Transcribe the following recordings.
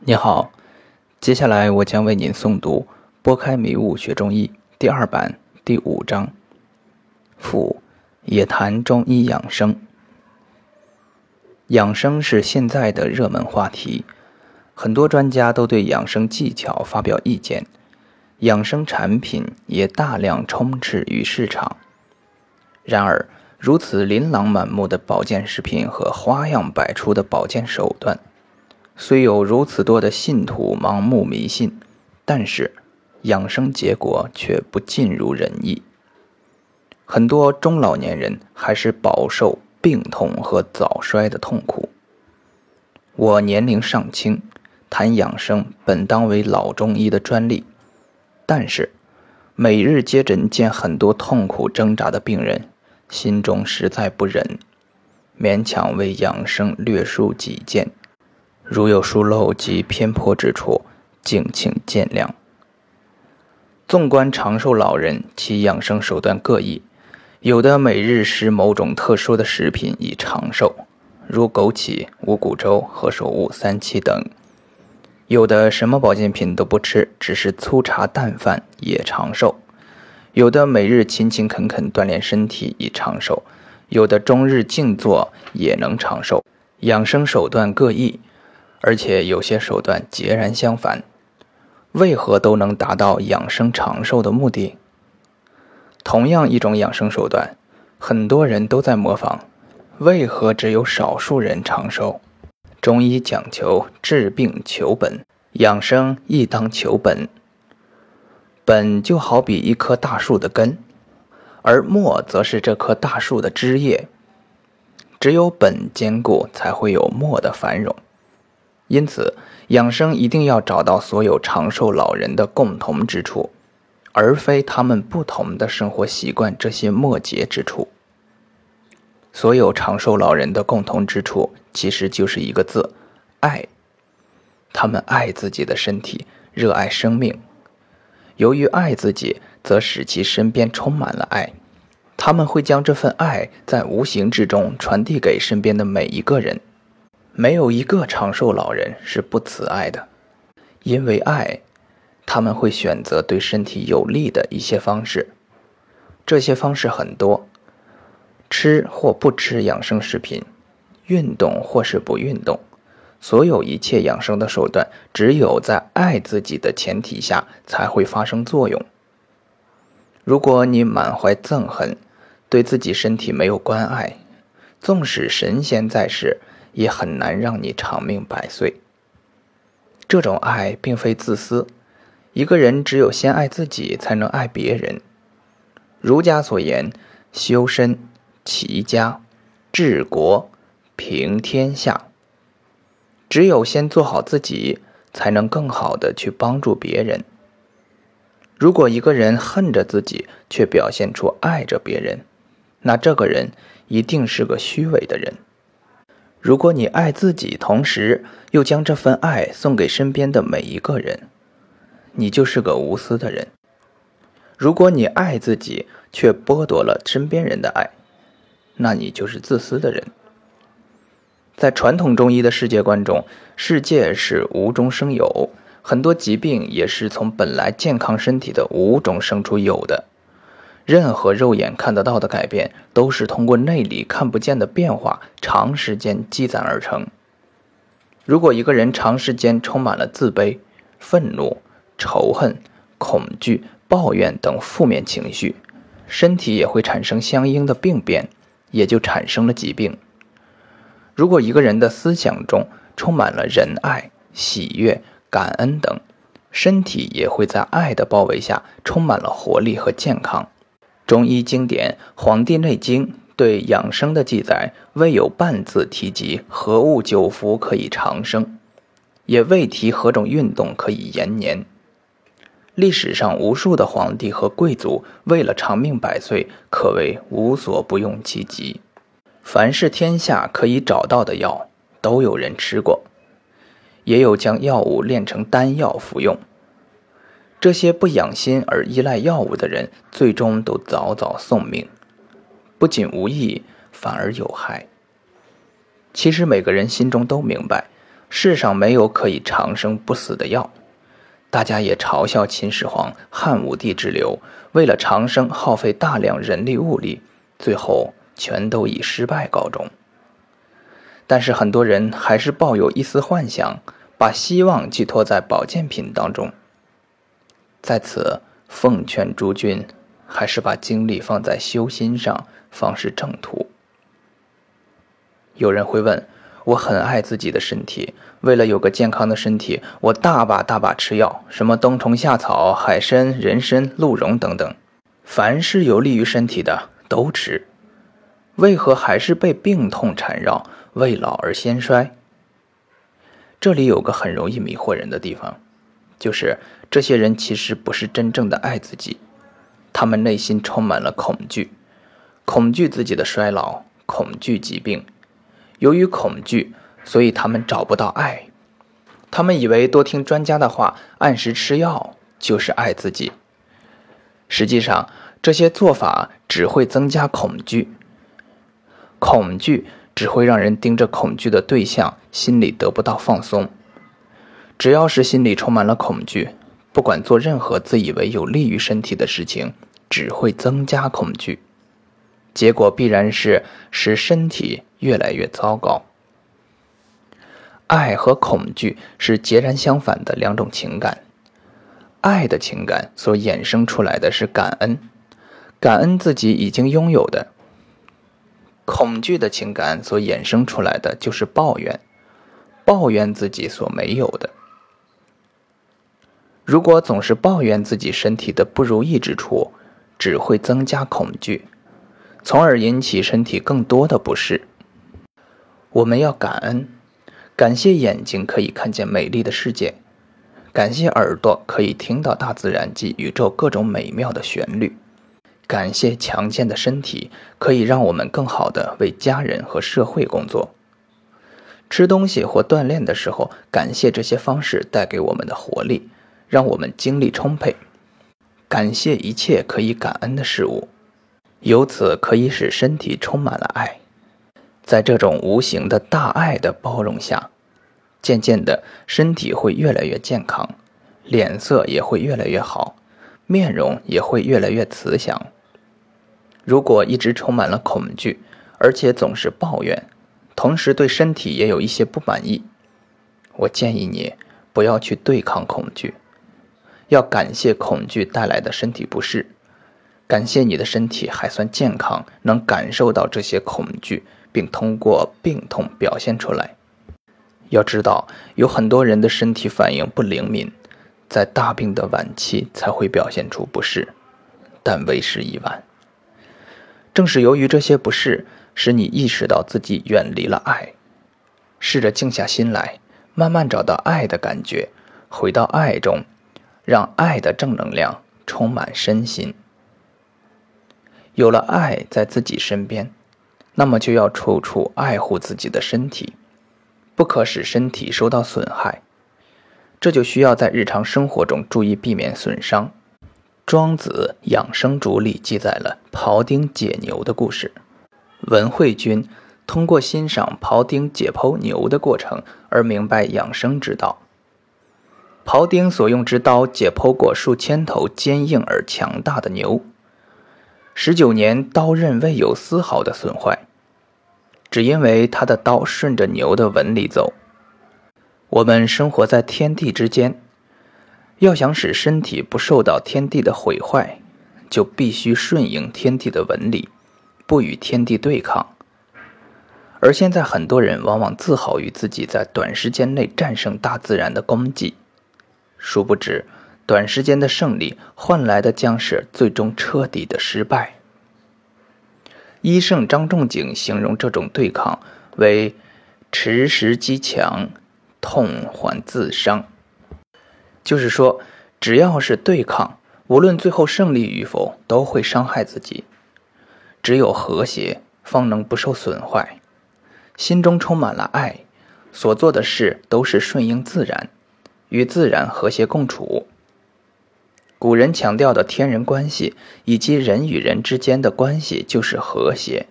你好，接下来我将为您诵读《拨开迷雾学中医》第二版第五章。父也谈中医养生。养生是现在的热门话题，很多专家都对养生技巧发表意见，养生产品也大量充斥于市场。然而，如此琳琅满目的保健食品和花样百出的保健手段。虽有如此多的信徒盲目迷信，但是养生结果却不尽如人意。很多中老年人还是饱受病痛和早衰的痛苦。我年龄尚轻，谈养生本当为老中医的专利，但是每日接诊见很多痛苦挣扎的病人，心中实在不忍，勉强为养生略述几件。如有疏漏及偏颇之处，敬请见谅。纵观长寿老人，其养生手段各异，有的每日食某种特殊的食品以长寿，如枸杞、五谷粥、何首乌、三七等；有的什么保健品都不吃，只是粗茶淡饭也长寿；有的每日勤勤恳恳锻炼身体以长寿；有的终日静坐也能长寿。养生手段各异。而且有些手段截然相反，为何都能达到养生长寿的目的？同样一种养生手段，很多人都在模仿，为何只有少数人长寿？中医讲求治病求本，养生亦当求本。本就好比一棵大树的根，而末则是这棵大树的枝叶。只有本坚固，才会有末的繁荣。因此，养生一定要找到所有长寿老人的共同之处，而非他们不同的生活习惯这些末节之处。所有长寿老人的共同之处，其实就是一个字：爱。他们爱自己的身体，热爱生命。由于爱自己，则使其身边充满了爱。他们会将这份爱在无形之中传递给身边的每一个人。没有一个长寿老人是不慈爱的，因为爱，他们会选择对身体有利的一些方式。这些方式很多，吃或不吃养生食品，运动或是不运动，所有一切养生的手段，只有在爱自己的前提下才会发生作用。如果你满怀憎恨，对自己身体没有关爱，纵使神仙在世。也很难让你长命百岁。这种爱并非自私，一个人只有先爱自己，才能爱别人。儒家所言：修身、齐家、治国、平天下。只有先做好自己，才能更好的去帮助别人。如果一个人恨着自己，却表现出爱着别人，那这个人一定是个虚伪的人。如果你爱自己，同时又将这份爱送给身边的每一个人，你就是个无私的人。如果你爱自己，却剥夺了身边人的爱，那你就是自私的人。在传统中医的世界观中，世界是无中生有，很多疾病也是从本来健康身体的无中生出有的。任何肉眼看得到的改变，都是通过内里看不见的变化，长时间积攒而成。如果一个人长时间充满了自卑、愤怒、仇恨、恐惧、抱怨等负面情绪，身体也会产生相应的病变，也就产生了疾病。如果一个人的思想中充满了仁爱、喜悦、感恩等，身体也会在爱的包围下充满了活力和健康。中医经典《黄帝内经》对养生的记载，未有半字提及何物久服可以长生，也未提何种运动可以延年。历史上无数的皇帝和贵族为了长命百岁，可谓无所不用其极。凡是天下可以找到的药，都有人吃过，也有将药物炼成丹药服用。这些不养心而依赖药物的人，最终都早早送命，不仅无益，反而有害。其实每个人心中都明白，世上没有可以长生不死的药。大家也嘲笑秦始皇、汉武帝之流，为了长生耗费大量人力物力，最后全都以失败告终。但是很多人还是抱有一丝幻想，把希望寄托在保健品当中。在此，奉劝诸君，还是把精力放在修心上，方是正途。有人会问。我很爱自己的身体，为了有个健康的身体，我大把大把吃药，什么冬虫夏草、海参、人参、鹿茸等等，凡是有利于身体的都吃。为何还是被病痛缠绕，未老而先衰？这里有个很容易迷惑人的地方，就是这些人其实不是真正的爱自己，他们内心充满了恐惧，恐惧自己的衰老，恐惧疾病。由于恐惧，所以他们找不到爱。他们以为多听专家的话，按时吃药就是爱自己。实际上，这些做法只会增加恐惧。恐惧只会让人盯着恐惧的对象，心里得不到放松。只要是心里充满了恐惧，不管做任何自以为有利于身体的事情，只会增加恐惧。结果必然是使身体越来越糟糕。爱和恐惧是截然相反的两种情感，爱的情感所衍生出来的是感恩，感恩自己已经拥有的；恐惧的情感所衍生出来的就是抱怨，抱怨自己所没有的。如果总是抱怨自己身体的不如意之处，只会增加恐惧。从而引起身体更多的不适。我们要感恩，感谢眼睛可以看见美丽的世界，感谢耳朵可以听到大自然及宇宙各种美妙的旋律，感谢强健的身体可以让我们更好的为家人和社会工作。吃东西或锻炼的时候，感谢这些方式带给我们的活力，让我们精力充沛。感谢一切可以感恩的事物。由此可以使身体充满了爱，在这种无形的大爱的包容下，渐渐的身体会越来越健康，脸色也会越来越好，面容也会越来越慈祥。如果一直充满了恐惧，而且总是抱怨，同时对身体也有一些不满意，我建议你不要去对抗恐惧，要感谢恐惧带来的身体不适。感谢你的身体还算健康，能感受到这些恐惧，并通过病痛表现出来。要知道，有很多人的身体反应不灵敏，在大病的晚期才会表现出不适，但为时已晚。正是由于这些不适，使你意识到自己远离了爱。试着静下心来，慢慢找到爱的感觉，回到爱中，让爱的正能量充满身心。有了爱在自己身边，那么就要处处爱护自己的身体，不可使身体受到损害。这就需要在日常生活中注意避免损伤。庄子《养生主》里记载了庖丁解牛的故事。文惠君通过欣赏庖丁解剖牛的过程而明白养生之道。庖丁所用之刀解剖过数千头坚硬而强大的牛。十九年，刀刃未有丝毫的损坏，只因为他的刀顺着牛的纹理走。我们生活在天地之间，要想使身体不受到天地的毁坏，就必须顺应天地的纹理，不与天地对抗。而现在，很多人往往自豪于自己在短时间内战胜大自然的功绩，殊不知。短时间的胜利换来的将是最终彻底的失败。医圣张仲景形容这种对抗为“持时击强，痛缓自伤”，就是说，只要是对抗，无论最后胜利与否，都会伤害自己。只有和谐，方能不受损坏。心中充满了爱，所做的事都是顺应自然，与自然和谐共处。古人强调的天人关系以及人与人之间的关系就是和谐。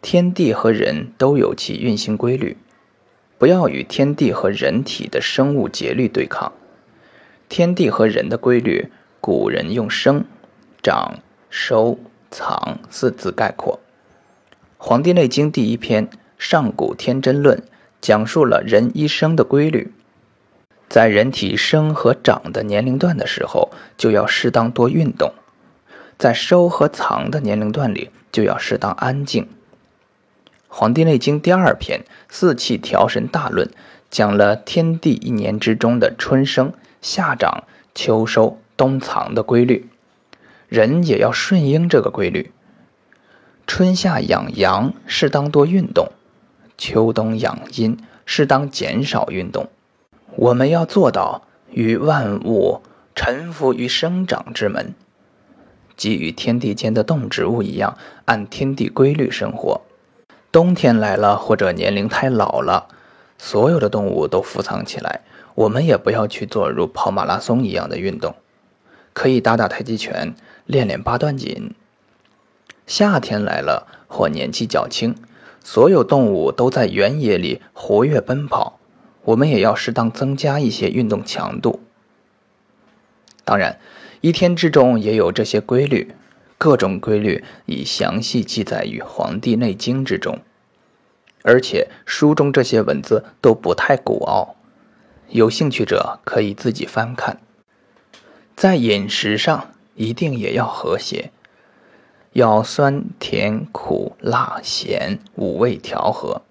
天地和人都有其运行规律，不要与天地和人体的生物节律对抗。天地和人的规律，古人用生、长、收、藏四字概括。《黄帝内经》第一篇《上古天真论》讲述了人一生的规律。在人体生和长的年龄段的时候，就要适当多运动；在收和藏的年龄段里，就要适当安静。《黄帝内经》第二篇《四气调神大论》讲了天地一年之中的春生、夏长、秋收、冬藏的规律，人也要顺应这个规律。春夏养阳，适当多运动；秋冬养阴，适当减少运动。我们要做到与万物臣服于生长之门，即与天地间的动植物一样，按天地规律生活。冬天来了，或者年龄太老了，所有的动物都伏藏起来，我们也不要去做如跑马拉松一样的运动，可以打打太极拳，练练八段锦。夏天来了，或年纪较轻，所有动物都在原野里活跃奔跑。我们也要适当增加一些运动强度。当然，一天之中也有这些规律，各种规律已详细记载于《黄帝内经》之中，而且书中这些文字都不太古奥，有兴趣者可以自己翻看。在饮食上，一定也要和谐，要酸甜苦辣咸五味调和，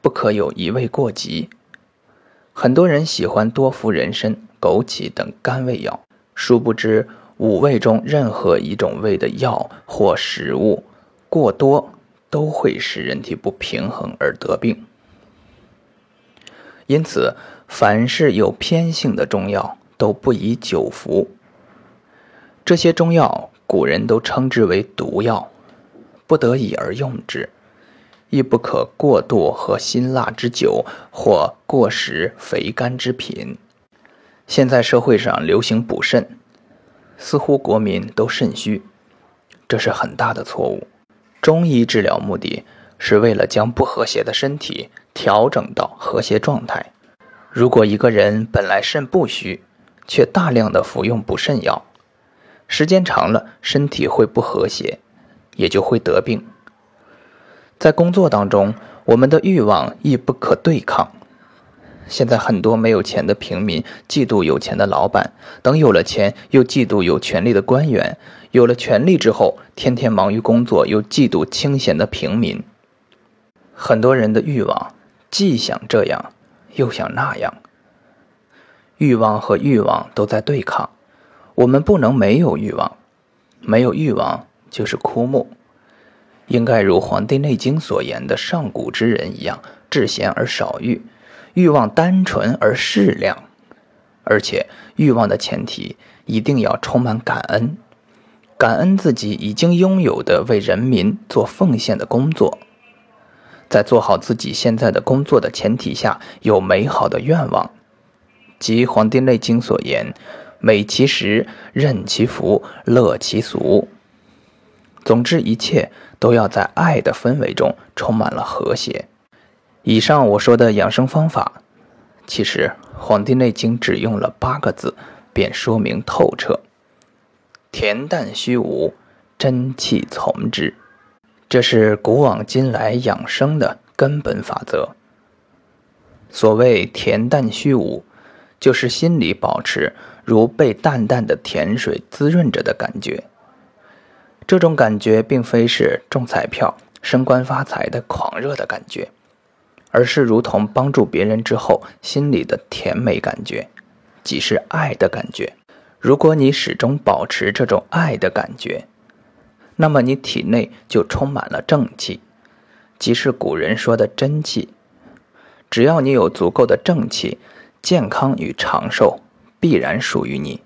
不可有一味过急。很多人喜欢多服人参、枸杞等甘味药，殊不知五味中任何一种味的药或食物过多，都会使人体不平衡而得病。因此，凡是有偏性的中药都不宜久服。这些中药，古人都称之为毒药，不得已而用之。亦不可过度喝辛辣之酒，或过食肥甘之品。现在社会上流行补肾，似乎国民都肾虚，这是很大的错误。中医治疗目的是为了将不和谐的身体调整到和谐状态。如果一个人本来肾不虚，却大量的服用补肾药，时间长了，身体会不和谐，也就会得病。在工作当中，我们的欲望亦不可对抗。现在很多没有钱的平民嫉妒有钱的老板，等有了钱又嫉妒有权力的官员，有了权力之后天天忙于工作，又嫉妒清闲的平民。很多人的欲望既想这样，又想那样。欲望和欲望都在对抗，我们不能没有欲望，没有欲望就是枯木。应该如《黄帝内经》所言的上古之人一样，至闲而少欲，欲望单纯而适量，而且欲望的前提一定要充满感恩，感恩自己已经拥有的为人民做奉献的工作，在做好自己现在的工作的前提下，有美好的愿望，即《黄帝内经》所言：“美其食，任其服，乐其俗。”总之，一切都要在爱的氛围中充满了和谐。以上我说的养生方法，其实《黄帝内经》只用了八个字，便说明透彻：恬淡虚无，真气从之。这是古往今来养生的根本法则。所谓恬淡虚无，就是心里保持如被淡淡的甜水滋润着的感觉。这种感觉并非是中彩票、升官发财的狂热的感觉，而是如同帮助别人之后心里的甜美感觉，即是爱的感觉。如果你始终保持这种爱的感觉，那么你体内就充满了正气，即是古人说的真气。只要你有足够的正气，健康与长寿必然属于你。